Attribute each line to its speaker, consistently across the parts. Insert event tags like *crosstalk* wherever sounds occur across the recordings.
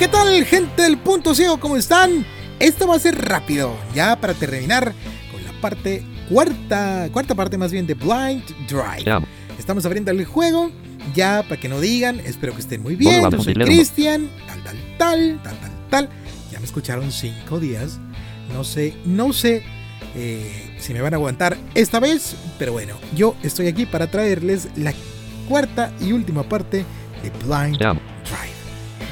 Speaker 1: ¿Qué tal, gente del punto ciego? ¿Cómo están? Esto va a ser rápido, ya para terminar con la parte cuarta, cuarta parte más bien de Blind Drive. Estamos abriendo el juego, ya para que no digan, espero que estén muy bien. Yo soy Cristian, tal, tal, tal, tal, tal, tal. Ya me escucharon cinco días. No sé, no sé eh, si me van a aguantar esta vez, pero bueno, yo estoy aquí para traerles la cuarta y última parte de Blind
Speaker 2: Ya.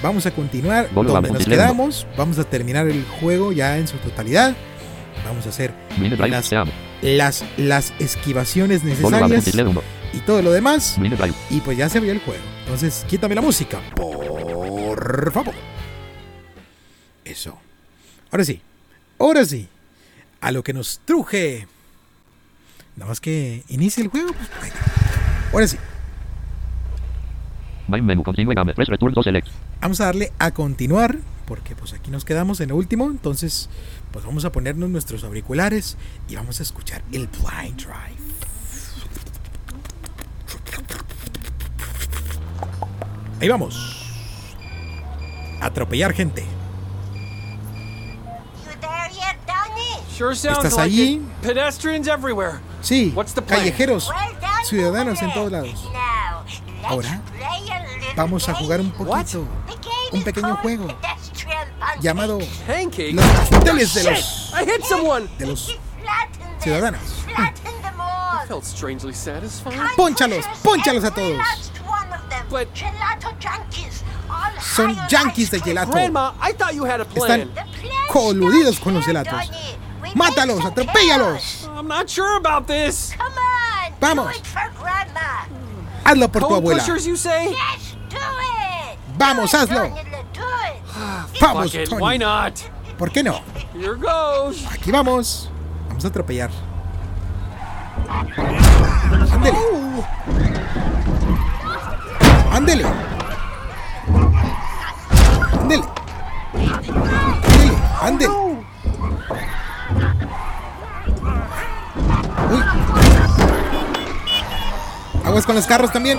Speaker 1: Vamos a continuar donde nos quedamos. Vamos a terminar el juego ya en su totalidad. Vamos a hacer. Las- las, las esquivaciones necesarias y todo lo demás. Y pues ya se abrió el juego. Entonces, quítame la música, por favor. Eso. Ahora sí. Ahora sí. A lo que nos truje. Nada más que inicie el juego. pues, venga. Ahora sí.
Speaker 2: Main menu. Continue game. Press return to select.
Speaker 1: Vamos a darle a continuar. Porque pues aquí nos quedamos en lo último. Entonces, pues vamos a ponernos nuestros auriculares. Y vamos a escuchar el Blind Drive. Ahí vamos. Atropellar gente. ¿Estás
Speaker 3: like
Speaker 1: allí?
Speaker 3: it. Pedestrians everywhere.
Speaker 1: Sí,
Speaker 3: What's the plan?
Speaker 1: callejeros, ciudadanos en todos lados. Ahora Vamos a jugar un poquito un pequeño juego llamado. Los pasteles de los
Speaker 3: I hit someone.
Speaker 1: de los ciudadanos. Pónchalos, pónchalos a todos. Son yankees de gelato.
Speaker 3: Grandma, I thought you had a
Speaker 1: Están coludidos con los gelatos. Mátalos, atropéllalos.
Speaker 4: chaos.
Speaker 3: I'm not sure about this.
Speaker 4: Come on.
Speaker 1: Vamos. Hazlo por tu abuela.
Speaker 3: pushers, you say?
Speaker 4: Yes, do it.
Speaker 1: Vamos, hazlo.
Speaker 4: It.
Speaker 1: Vamos, Tony. ¿Por qué no?
Speaker 3: Here goes.
Speaker 1: Aquí vamos. Vamos a atropellar. Ándele. Ándele. Ándele. Ándele. Ándele. Uy. Aguas con los carros también.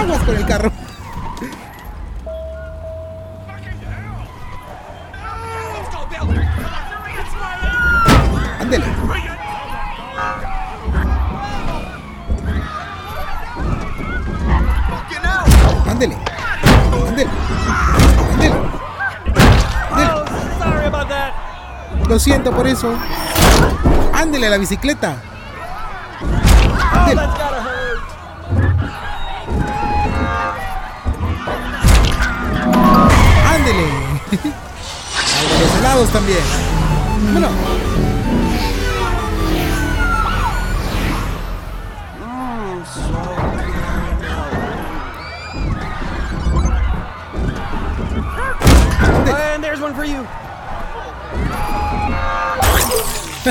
Speaker 1: Aguas con el carro. Lo siento por eso. Ándele a la bicicleta. Ándele. *laughs* los helados también. Bueno.
Speaker 3: And there's one for you. *laughs*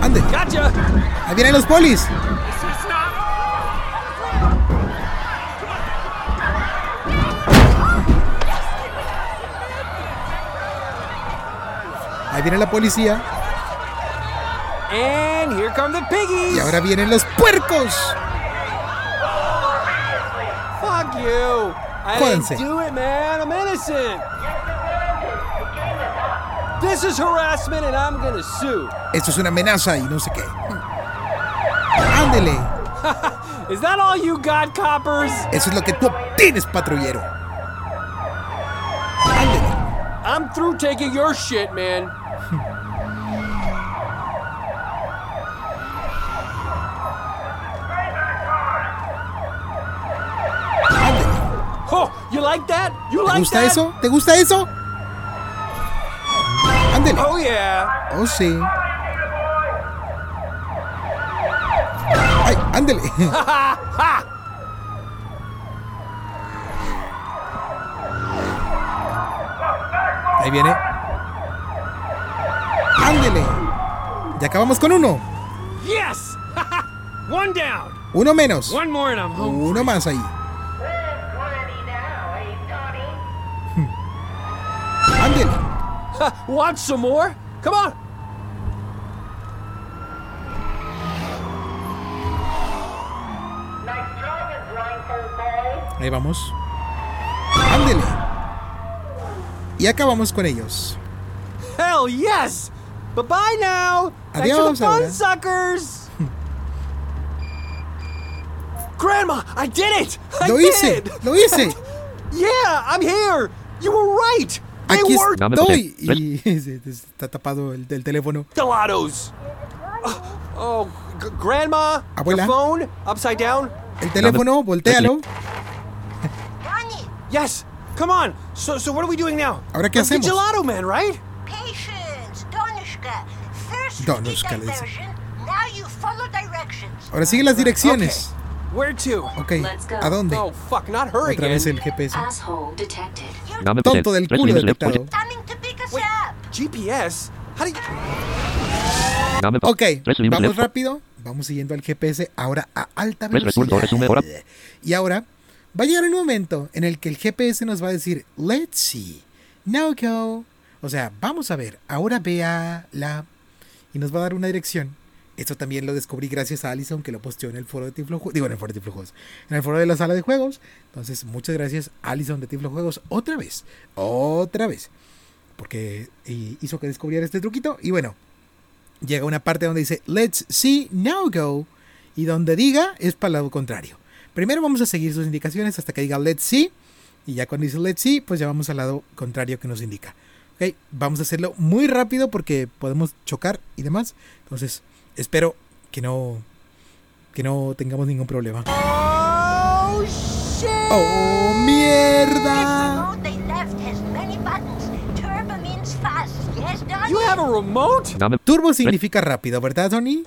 Speaker 1: Ande. Ahí vienen los polis. Ahí viene la policía.
Speaker 3: And here come the piggies.
Speaker 1: Y ahora vienen los puercos.
Speaker 3: You. I didn't do it, man. I'm innocent. This is harassment and I'm gonna sue.
Speaker 1: Esto es una amenaza y no sé qué. Ándele. *laughs*
Speaker 3: Is that all you got, coppers?
Speaker 1: Eso es lo que tú obtienes, patrullero. Ándele.
Speaker 3: I'm through taking your shit, man.
Speaker 1: ¿Te gusta eso? ¿Te gusta eso? Ándele.
Speaker 3: Oh yeah.
Speaker 1: Oh, sí. Ay, ándele. *laughs* Ahí viene. Ándele. Ya acabamos con uno.
Speaker 3: Yes. *laughs* One down.
Speaker 1: Uno menos.
Speaker 3: One more and I'm home.
Speaker 1: Uno más ahí. *laughs*
Speaker 3: Want some more? Come on!
Speaker 1: Ahí vamos. Ándele. Y acabamos con ellos.
Speaker 3: Hell yes! Bye bye now! Adiós, Thanks for the fun, suckers! *laughs* Grandma, I did it! I
Speaker 1: lo
Speaker 3: did
Speaker 1: hice,
Speaker 3: it!
Speaker 1: Lo hice! *laughs*
Speaker 3: yeah, I'm here! You were right!
Speaker 1: Aquí estoy. Y *laughs* está tapado el, el teléfono.
Speaker 3: gelatos! Oh, oh, Grandma,
Speaker 1: Abuela.
Speaker 3: phone upside down?
Speaker 1: El teléfono, voltealo.
Speaker 3: Yes. Come on. So, so what are we doing now?
Speaker 1: Ahora, ¿qué hacemos?
Speaker 3: Gelato Man, right?
Speaker 4: patience, Donushka. First
Speaker 1: Donushka, le dice.
Speaker 4: now you follow directions.
Speaker 1: Ahora sigue las direcciones.
Speaker 3: Where to?
Speaker 1: Ok.
Speaker 5: Let's go.
Speaker 1: ¿A dónde?
Speaker 3: Oh, fuck, not her
Speaker 1: Otra
Speaker 3: again.
Speaker 1: vez el GPS.
Speaker 5: Asshole detected.
Speaker 2: Dame
Speaker 1: Tonto del culo detectado.
Speaker 3: Wait. GPS? How do you...
Speaker 2: Dame papel.
Speaker 1: Ok, vamos rápido. Vamos siguiendo al GPS ahora a alta velocidad. Y ahora va a llegar un momento en el que el GPS nos va a decir, let's see, now go. O sea, vamos a ver, ahora vea la... Y nos va a dar una dirección. Esto también lo descubrí gracias a Alison que lo posteó en el foro de Tiflo Juegos. Digo, en el foro de Tiflo Juegos. En el foro de la sala de juegos. Entonces, muchas gracias Alison de Tiflo Juegos. Otra vez. Otra vez. Porque eh, hizo que descubriera este truquito. Y bueno, llega una parte donde dice Let's see, now go. Y donde diga es para lado contrario. Primero vamos a seguir sus indicaciones hasta que diga Let's see. Y ya cuando dice Let's see, pues ya vamos al lado contrario que nos indica. Ok, vamos a hacerlo muy rápido porque podemos chocar y demás. Entonces, espero que no que no tengamos ningún problema.
Speaker 3: Oh, shit!
Speaker 1: ¡Oh, mierda!
Speaker 3: You have a remote?
Speaker 1: Turbo significa rápido, ¿verdad, Tony?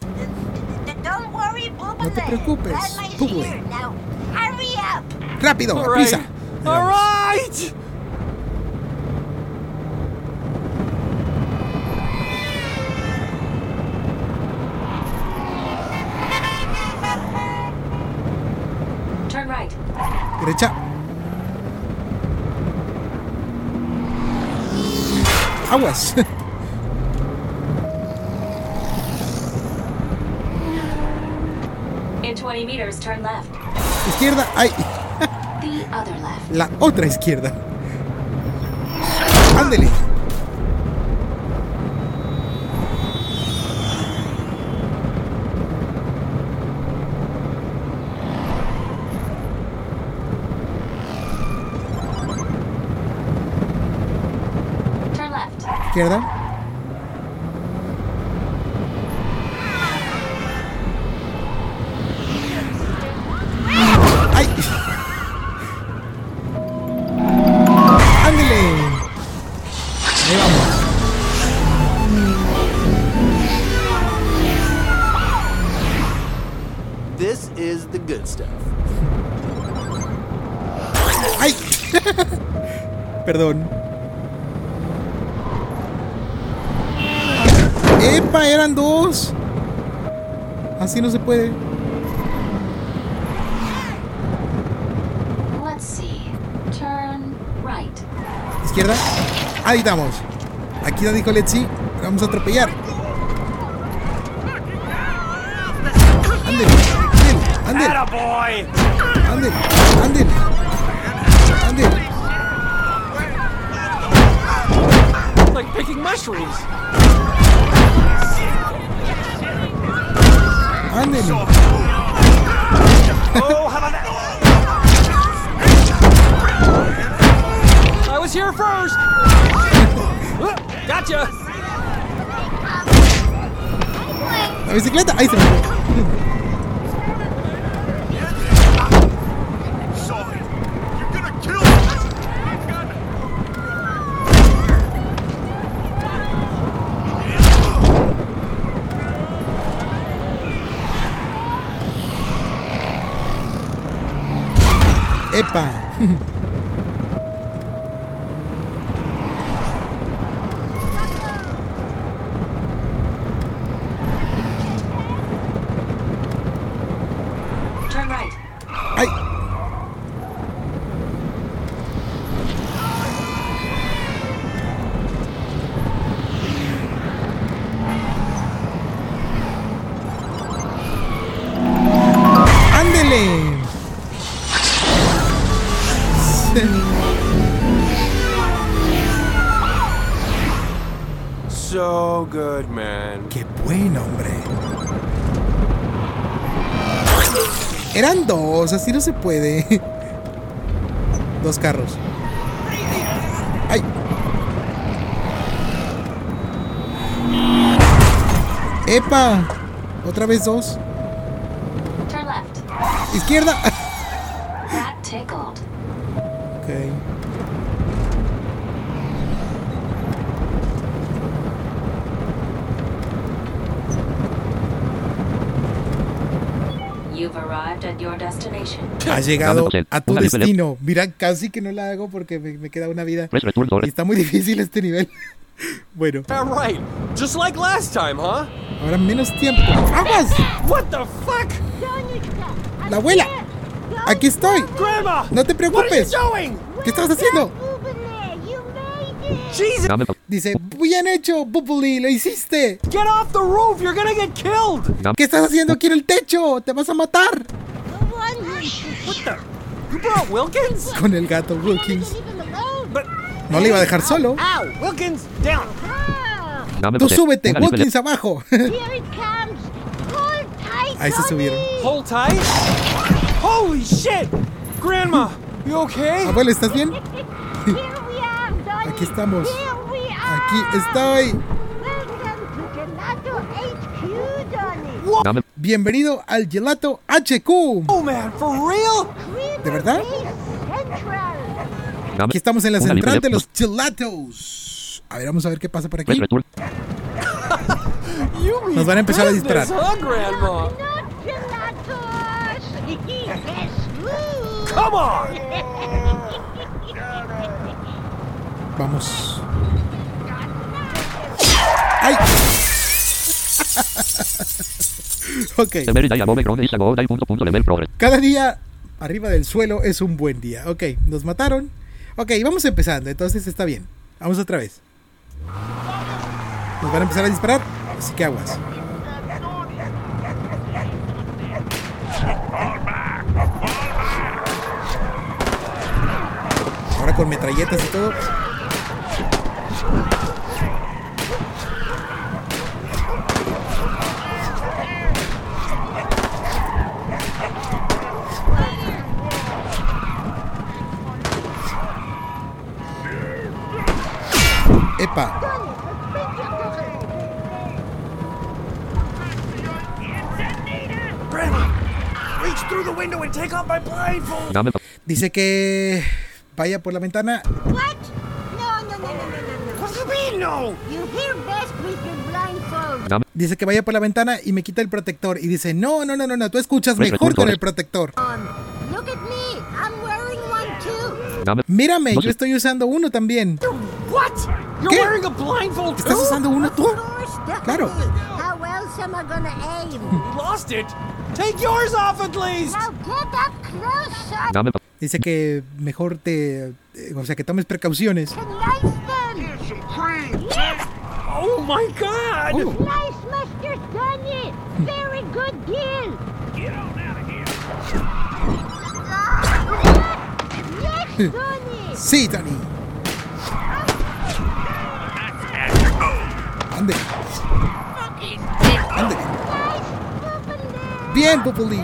Speaker 1: No te preocupes,
Speaker 4: now. Hurry up.
Speaker 1: ¡Rápido!
Speaker 3: All right. All right!
Speaker 5: Turn right.
Speaker 1: Derecha. Aguas. *laughs*
Speaker 5: In 20 meters, turn left.
Speaker 1: Izquierda. ¡Ay!
Speaker 5: The other left.
Speaker 1: La otra izquierda. Ándele.
Speaker 5: Turn left.
Speaker 1: Izquierda. Se puede.
Speaker 5: Let's see. Turn right.
Speaker 1: Izquierda. Ahí estamos. Aquí no dijo Letzi. Vamos a atropellar. Ándele. Ándele.
Speaker 3: Attaboy!
Speaker 1: Ándele. Ándele. Ándele.
Speaker 3: Like picking mushrooms.
Speaker 1: Ándele.
Speaker 3: Oh, how about that? I was here first. Uh, *laughs* Gotcha.
Speaker 1: La bicicleta. Ahí se me fue. Epa.
Speaker 3: Good, man.
Speaker 1: Qué buen hombre. Eran dos, así no se puede. Dos carros. ¡Ay! ¡Epa! Otra vez dos.
Speaker 5: Turn left.
Speaker 1: Izquierda.
Speaker 5: That tickled.
Speaker 1: Ok.
Speaker 5: You've arrived at your destination.
Speaker 1: Has llegado a tu destino. Mira, casi que no la hago porque me, me queda una vida. Y está muy difícil este nivel. *laughs* Bueno,
Speaker 3: Yeah, right. Just like last time, huh?
Speaker 1: ahora menos tiempo. ¡Aguas!
Speaker 3: What the fuck?
Speaker 1: ¡La abuela! Aquí estoy.
Speaker 3: Grandma!
Speaker 1: No te preocupes. ¿Qué estabas haciendo?
Speaker 3: Jesus!
Speaker 1: Dice, bien hecho, Bubble, lo hiciste.
Speaker 3: Get off the roof! You're gonna get killed!
Speaker 1: ¿Qué estás haciendo aquí en el techo? Te vas a matar.
Speaker 3: What the? You brought Wilkins?
Speaker 1: Con el gato Wilkins. No le iba a dejar solo.
Speaker 3: Ow! Wilkins, down!
Speaker 1: Tú súbete. Wilkins abajo. Ahí se subieron.
Speaker 3: Hold tight. Holy shit! Grandma, you okay?
Speaker 1: Abuelo, ¿estás bien? *laughs* Aquí estamos. Aquí estoy. Bienvenido al Gelato HQ.
Speaker 3: Oh man, for real?
Speaker 1: ¿De verdad? Aquí estamos en la central de los gelatos. A ver, vamos a ver qué pasa por aquí.
Speaker 3: mean *laughs*
Speaker 1: Nos van a empezar a disparar. *laughs* Vamos. *laughs* ¡Ay! *laughs* ok. Cada día arriba del suelo es un buen día. Ok, nos mataron. Ok, vamos empezando, entonces está bien. Vamos otra vez. Nos van a empezar a disparar, así que aguas. Ahora con metralletas y todo. Epa.
Speaker 3: Grandma, reach through the window and take off my blindfold!
Speaker 2: Dame
Speaker 1: Dice que vaya por la ventana.
Speaker 4: What? No, no, no, no, no, no, no.
Speaker 3: What do you mean, no?
Speaker 4: You hear best with your blindfold.
Speaker 2: dame
Speaker 1: Dice que vaya por la ventana y me quita el protector. Y dice, no, no, no, no, no, tú escuchas mejor con el protector.
Speaker 4: On. Look at me. I'm wearing one too.
Speaker 2: dame
Speaker 1: Mírame, yo estoy usando uno también.
Speaker 3: What? You're
Speaker 1: ¿Qué?
Speaker 3: wearing a blindfold
Speaker 1: ¿Estás usando uno tú? Claro.
Speaker 4: How else am I gonna aim? *laughs*
Speaker 3: Lost it. Take yours off at least.
Speaker 4: now get up close, son.
Speaker 2: dame
Speaker 1: Dice que mejor te... eh, O sea, que tomes precauciones.
Speaker 3: Oh my God!
Speaker 1: Oh,
Speaker 4: nice. Very good deal. Get on out of here. Yes, *laughs* Sonny.
Speaker 1: sí, Tony.
Speaker 4: Moving there.
Speaker 1: Bien, Populi.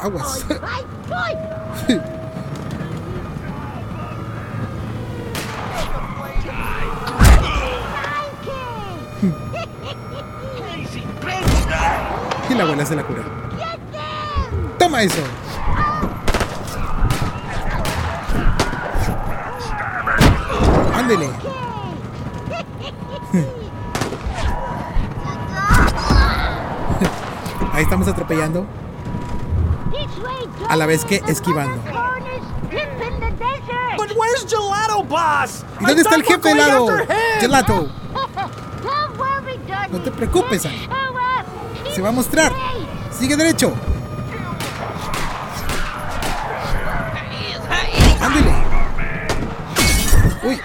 Speaker 1: Aguas. *laughs* Y la abuela se la cura. Toma eso. Ándele. Ahí estamos atropellando. A la vez que esquivando. ¿Y dónde está el jefe helado? Gelato. *laughs* No te preocupes, Annie. Se va a mostrar. Sigue derecho. Ándele. Uy.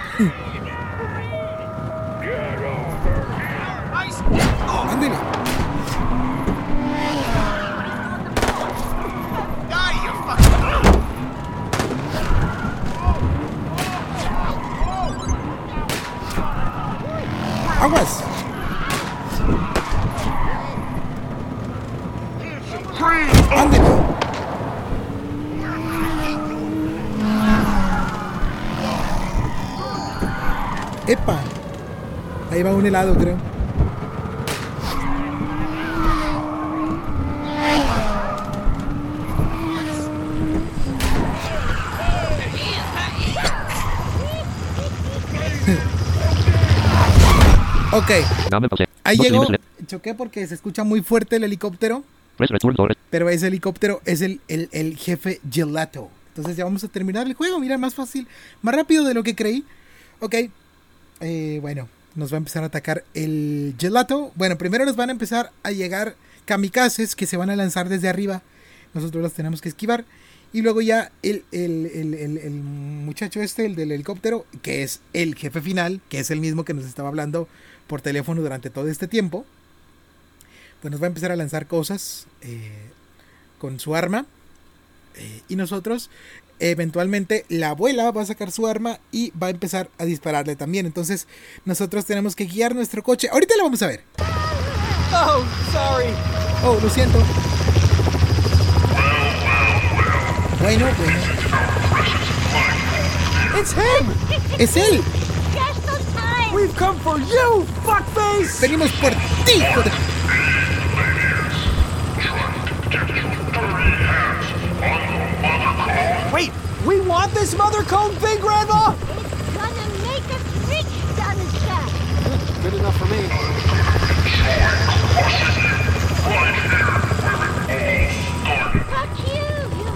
Speaker 1: Ahí va un helado, creo. *laughs* ok, ahí llegó. Choqué porque se escucha muy fuerte el helicóptero. Pero ese helicóptero es el, el- el jefe Gelato. Entonces ya vamos a terminar el juego. Mira, más fácil, más rápido de lo que creí. Ok. Eh, bueno, nos va a empezar a atacar el Gelato. Bueno, primero nos van a empezar a llegar kamikazes que se van a lanzar desde arriba. Nosotros los tenemos que esquivar. Y luego ya el, el- el- el- el muchacho este, el del helicóptero, que es el jefe final, que es el mismo que nos estaba hablando por teléfono durante todo este tiempo pues nos va a empezar a lanzar cosas eh, con su arma. eh, y nosotros, eventualmente, la abuela va a sacar su arma y va a empezar a dispararle también. Entonces, nosotros tenemos que guiar nuestro coche. Ahorita lo vamos a ver.
Speaker 3: Oh, sorry.
Speaker 1: Oh, lo siento. Bueno, bueno.
Speaker 3: It's him!
Speaker 1: Es él.
Speaker 3: We've come for you, fuckface!
Speaker 1: Venimos por ti. hijo
Speaker 3: Wait, we want this mother cone thing, Grandma?
Speaker 4: It's gonna make us rich, Donnerstadt.
Speaker 3: Good enough for me.
Speaker 4: Fuck you, you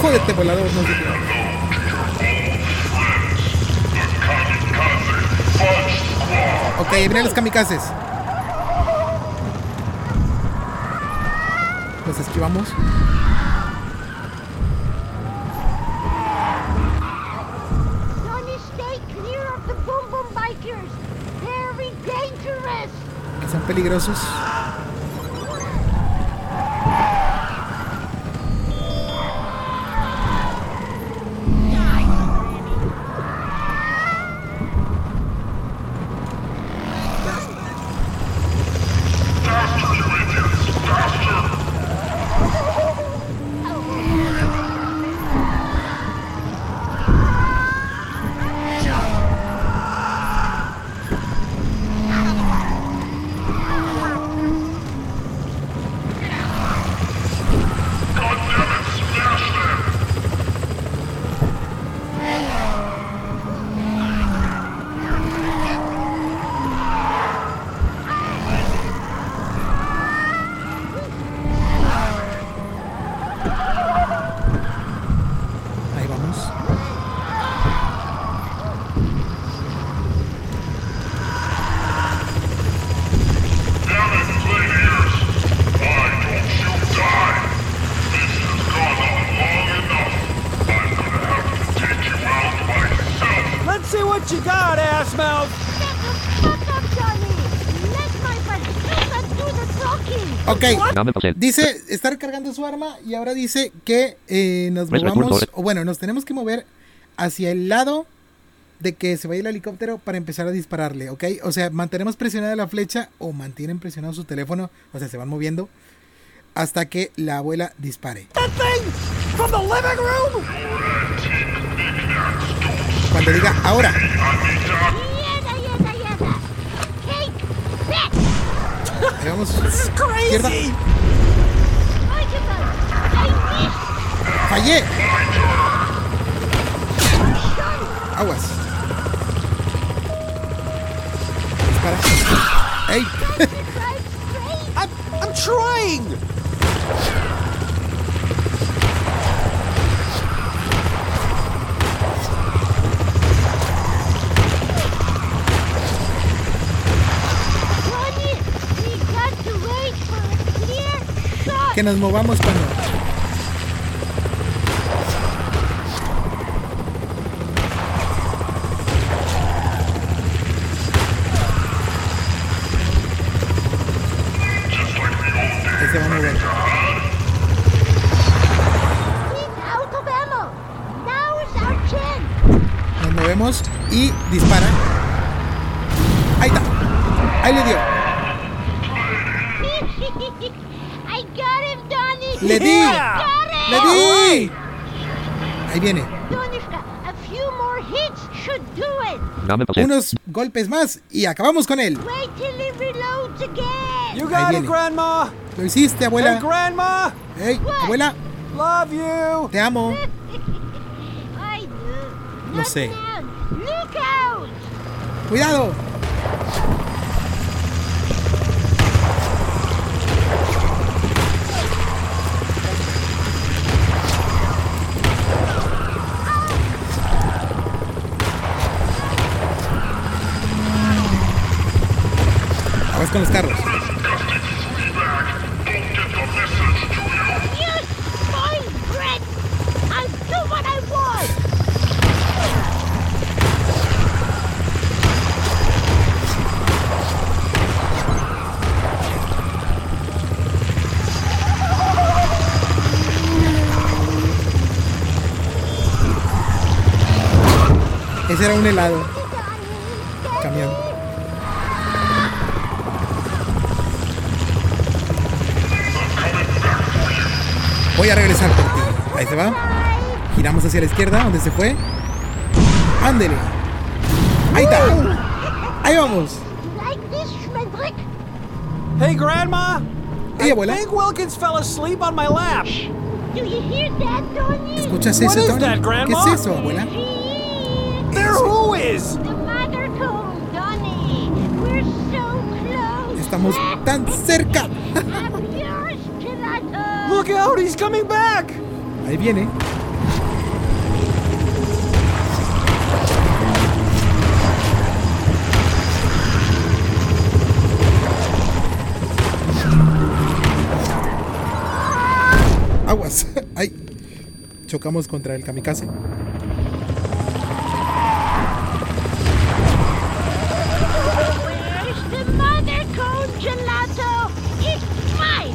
Speaker 1: Jódete, volador. No los kamikazes. Los esquivamos.
Speaker 4: Johnny, stay clear of the boom boom bikers. Very dangerous.
Speaker 1: Que son peligrosos. Ok. Dice estar cargando su arma y ahora dice que eh, nos movamos, o bueno, nos tenemos que mover hacia el lado de que se vaya el helicóptero para empezar a dispararle, ¿ok? O sea, mantenemos presionada la flecha o mantienen presionado su teléfono, o sea, se van moviendo hasta que la abuela dispare. Cuando diga ahora,
Speaker 4: Yada, yada, yada. Take that.
Speaker 1: ahí vamos,
Speaker 3: This is
Speaker 1: izquierda,
Speaker 3: crazy!
Speaker 4: Archibald, I
Speaker 1: fallé, aguas, dispara, ey,
Speaker 4: missed. Drive straight.
Speaker 3: I'm, I'm trying!
Speaker 1: Que nos movamos cuando, golpes más y acabamos con él.
Speaker 4: Wait till he reloads again.
Speaker 3: You
Speaker 1: Ahí
Speaker 3: got it. Grandma.
Speaker 1: Lo hiciste,
Speaker 3: Hey,
Speaker 1: abuela.
Speaker 3: Grandma.
Speaker 1: Hey, abuela,
Speaker 3: Love you.
Speaker 1: te amo.
Speaker 4: I do.
Speaker 1: Lo
Speaker 4: Look
Speaker 1: sé.
Speaker 4: down. Look out.
Speaker 1: Cuidado. Con los carros. Ese era un helado. Voy a regresar por ti. Ahí se va. Giramos hacia la izquierda, donde se fue. Ándele. Ahí está. Ahí vamos.
Speaker 3: Hey, Grandma.
Speaker 1: Hey,
Speaker 3: I
Speaker 1: abuela.
Speaker 3: think Wilkins fell asleep on my lap.
Speaker 1: ¿Escuchas eso, Tony? ¿Qué es eso, abuela?
Speaker 3: There who is?
Speaker 4: The mother cone, Donnie. We're so close.
Speaker 1: Estamos tan cerca.
Speaker 3: Look out, he's coming back.
Speaker 1: Ahí viene. Aguas. *laughs* Ay. Chocamos contra el kamikaze.
Speaker 4: Where's the mother cone, Gelato? It's mine.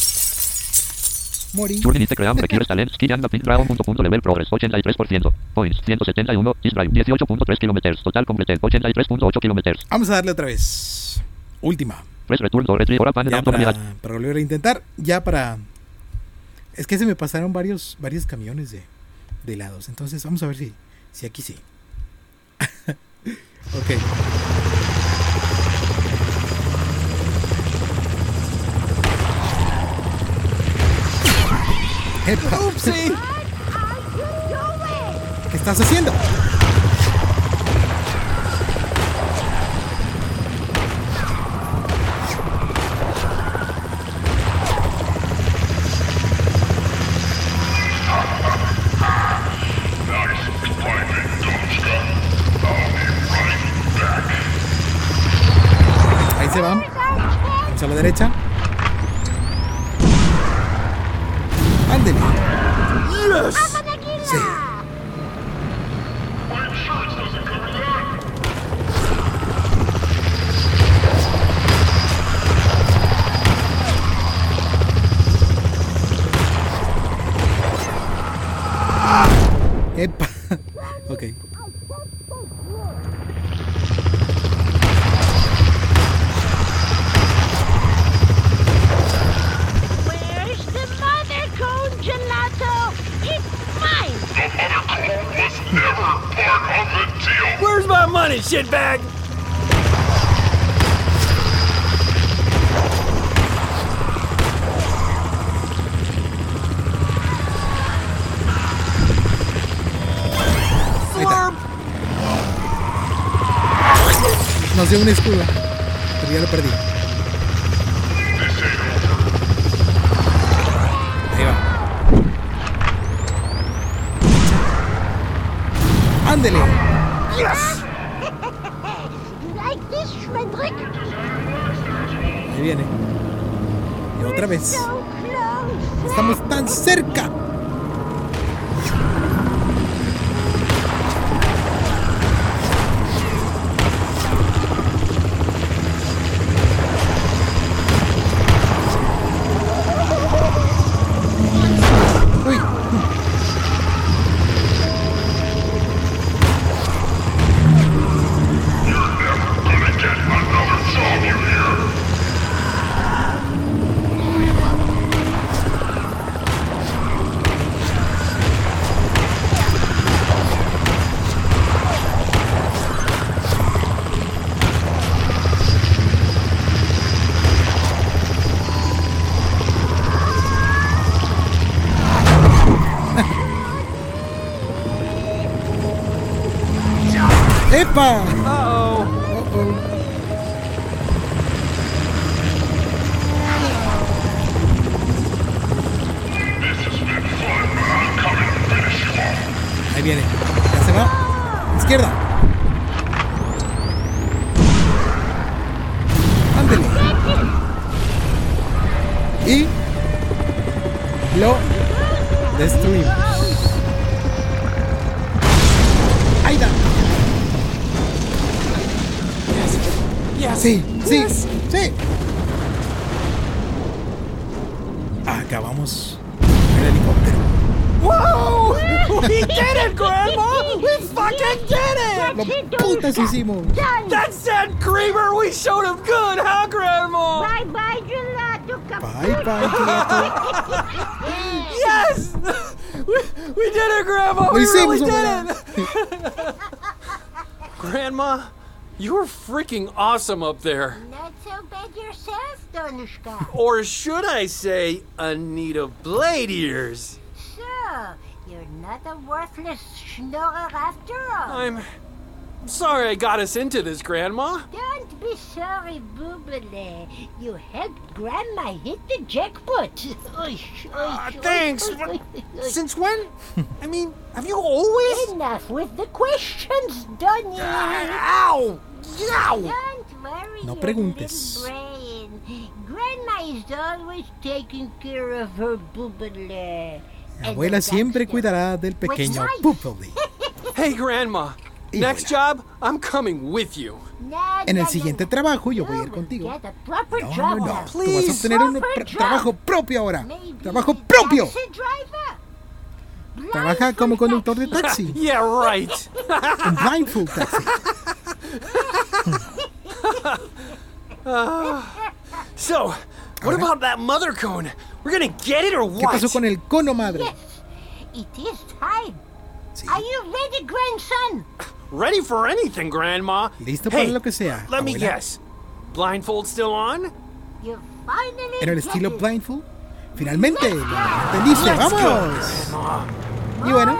Speaker 1: Morí.
Speaker 2: Journey dice cream requires talent ski and pin dragon punto punto level progress 83%. Points 171. Is drive 18.3 kilometers. Total completed 83.8 kilometers.
Speaker 1: Vamos a darle otra vez. Última.
Speaker 2: Press return to retrieve panel
Speaker 1: Ya para, para volver a intentar. Ya para. Es que se me pasaron varios, varios camiones de, de helados. Entonces vamos a ver si, si aquí sí. *laughs* ok. Epa? ¿Qué estás haciendo? Ahí se van. Vamos a la derecha.
Speaker 3: Shitbag?
Speaker 1: Nos dio un escudo. Pero ya lo perdí. Ahí va. Ándele.
Speaker 3: Yes.
Speaker 1: Destruimos. Ahí da.
Speaker 3: Yes.
Speaker 1: Sí, sí,
Speaker 3: Yes.
Speaker 1: sí. Acabamos el helicóptero.
Speaker 3: Whoa! *laughs* We did it, Grandma! We fucking did it!
Speaker 1: Lo
Speaker 4: That's it,
Speaker 1: putas
Speaker 4: Donushka.
Speaker 1: hicimos.
Speaker 4: Done.
Speaker 3: That's that creamer we showed him good, huh, Grandma?
Speaker 4: Bye bye, gelato.
Speaker 1: Bye, bye, gelato. *laughs*
Speaker 3: Yes! We, we did it, Grandma!
Speaker 1: Lo
Speaker 3: We really did it! *laughs* Grandma, you were freaking awesome up there.
Speaker 4: Not so bad yourself, Donushka.
Speaker 3: Or should I say, Anita Blade Ears?
Speaker 4: So, you're not a worthless schnorrer after all.
Speaker 3: I'm sorry I got us into this, Grandma.
Speaker 4: Don't be sorry, Boobale. You helped Grandma hit the jackpot. Oish,
Speaker 3: Ah, thanks.
Speaker 4: oish,
Speaker 3: What-
Speaker 4: oish, oish.
Speaker 3: Since when? *laughs* I mean, have you always?
Speaker 4: Enough with the questions, Donny.
Speaker 3: Ow! Yow!
Speaker 4: Don't worry,
Speaker 1: No preguntes.
Speaker 4: brain. Grandma is always taking care of her boobale.
Speaker 1: Mi abuela siempre cuidará del pequeño Pupilly. *laughs*
Speaker 3: Hey, Grandma. Next job, I'm coming with you.
Speaker 1: En el siguiente trabajo yo voy a ir contigo. No,
Speaker 4: job
Speaker 1: no, no.
Speaker 4: now.
Speaker 1: Tú vas a obtener un trabajo propio ahora. Trabajo propio.
Speaker 4: taxi driver.
Speaker 1: Trabaja como conductor de taxi. *laughs*
Speaker 3: Yeah, right.
Speaker 1: Un blindfold taxi. *laughs*
Speaker 3: So, what about that mother cone? We're gonna get it or
Speaker 1: ¿Qué pasó
Speaker 3: what?
Speaker 1: con el cono madre?
Speaker 4: Yes, it is time.
Speaker 1: Sí.
Speaker 4: Are you ready, grandson?
Speaker 3: Ready for anything, Grandma.
Speaker 1: Listo para
Speaker 3: hey,
Speaker 1: lo que sea,
Speaker 3: Let me
Speaker 1: abuela.
Speaker 3: guess. Blindfold still on?
Speaker 4: You finally
Speaker 1: En el estilo
Speaker 4: it.
Speaker 1: blindfold. Finalmente.
Speaker 3: Let's go,
Speaker 1: ¡Vamos! Y bueno,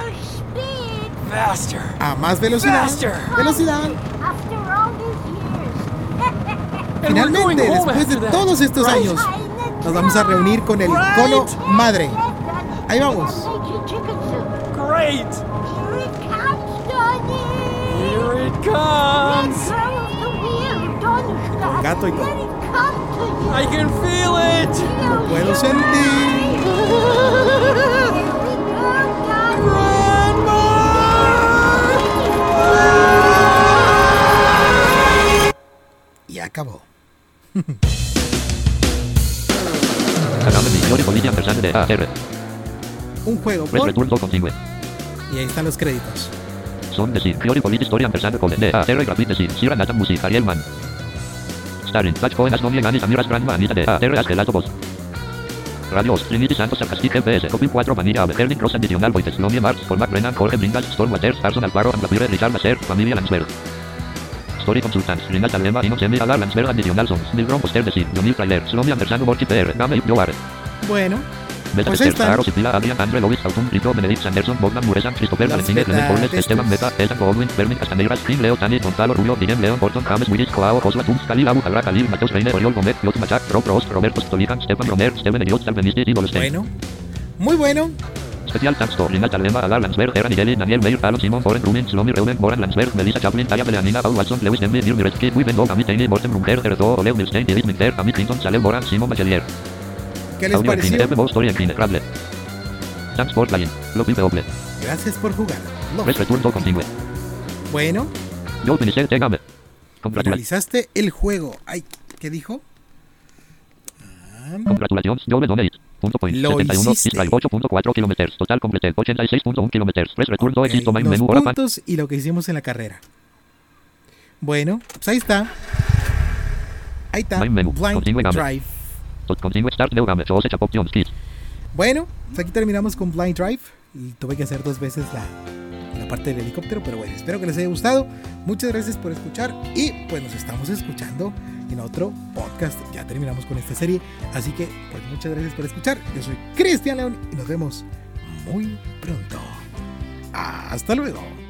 Speaker 1: a más velocidad.
Speaker 3: Faster.
Speaker 1: Velocidad.
Speaker 4: After all these years.
Speaker 3: And we're going
Speaker 1: Finalmente, después de todos estos
Speaker 3: right?
Speaker 1: años, nos vamos a reunir con el cono madre. Ahí vamos.
Speaker 3: Great.
Speaker 4: Comes.
Speaker 1: gato y todo.
Speaker 3: I can feel it.
Speaker 1: Puedo sentir. Y acabó. *laughs* Un juego por...
Speaker 2: Return 2.5.
Speaker 1: Y ahí están los créditos.
Speaker 2: Son de Sid, Fiori Polit Story Ampersand Code de AR Graphic de Sid, Sierra Nathan Music, Ariel Mann. Starring, Flash Cohen as Nomi Ganis Amiras Grandma Anita de AR as Gelato Voz. Radios, Trinity Santos Sarcastic GPS, Copy 4 Vanilla Ave, Herling Cross Additional Voices, Lomi Marx, Colmac Brennan, Jorge Bringas, Storm Waters, Arson Alvaro, Amplapire, Richard Lasser, Familia Landsberg. Story Consultants, Rinald Alema, Ino Semi, Alar Landsberg Additional Songs, Milgrom Poster de Sid, Yomil Trailer, Slomi Ampersand Borchi PR, Game Ip Yoar.
Speaker 1: Bueno, Pues ahí están. Bueno. Muy bueno.
Speaker 2: Special thanks to Rinald Alema, Alar Landsberg, Era Nigeli, Daniel Meyer, Alon Simon, Foren Rumen, Slomi Reuben, Moran Landsberg, Melissa Chaplin, Taya Beleanina, Paul Watson, Lewis Demme, Wiven Dog, Amit Teine, Morten Erdo, Olev Milstein, David Minter, Amit Clinton, Salem Moran, Simon Bachelier.
Speaker 1: ¿Qué les
Speaker 2: Audio
Speaker 1: pareció?
Speaker 2: Thanks for playing.
Speaker 1: Gracias por jugar.
Speaker 2: Continue.
Speaker 1: Bueno,
Speaker 2: Yo
Speaker 1: finalizaste el juego. Ay, ¿qué dijo? Ah,
Speaker 2: Congratulations, yo me donate. Punto point.
Speaker 1: Lo
Speaker 2: 71,
Speaker 1: hiciste.
Speaker 2: Israel 8.4 kilómetros. Total completed 86.1 kilómetros. Press return to
Speaker 1: ok,
Speaker 2: exit to main
Speaker 1: los
Speaker 2: menu. Pan.
Speaker 1: puntos y lo que hicimos en la carrera. Bueno, pues ahí está. Ahí está. Blind. Drive. Bueno, pues aquí terminamos con Blind Drive. Y tuve que hacer dos veces la, la parte del helicóptero, pero bueno, espero que les haya gustado. Muchas gracias por escuchar y pues nos estamos escuchando en otro podcast. Ya terminamos con esta serie, así que pues muchas gracias por escuchar. Yo soy Cristian León y nos vemos muy pronto. Hasta luego.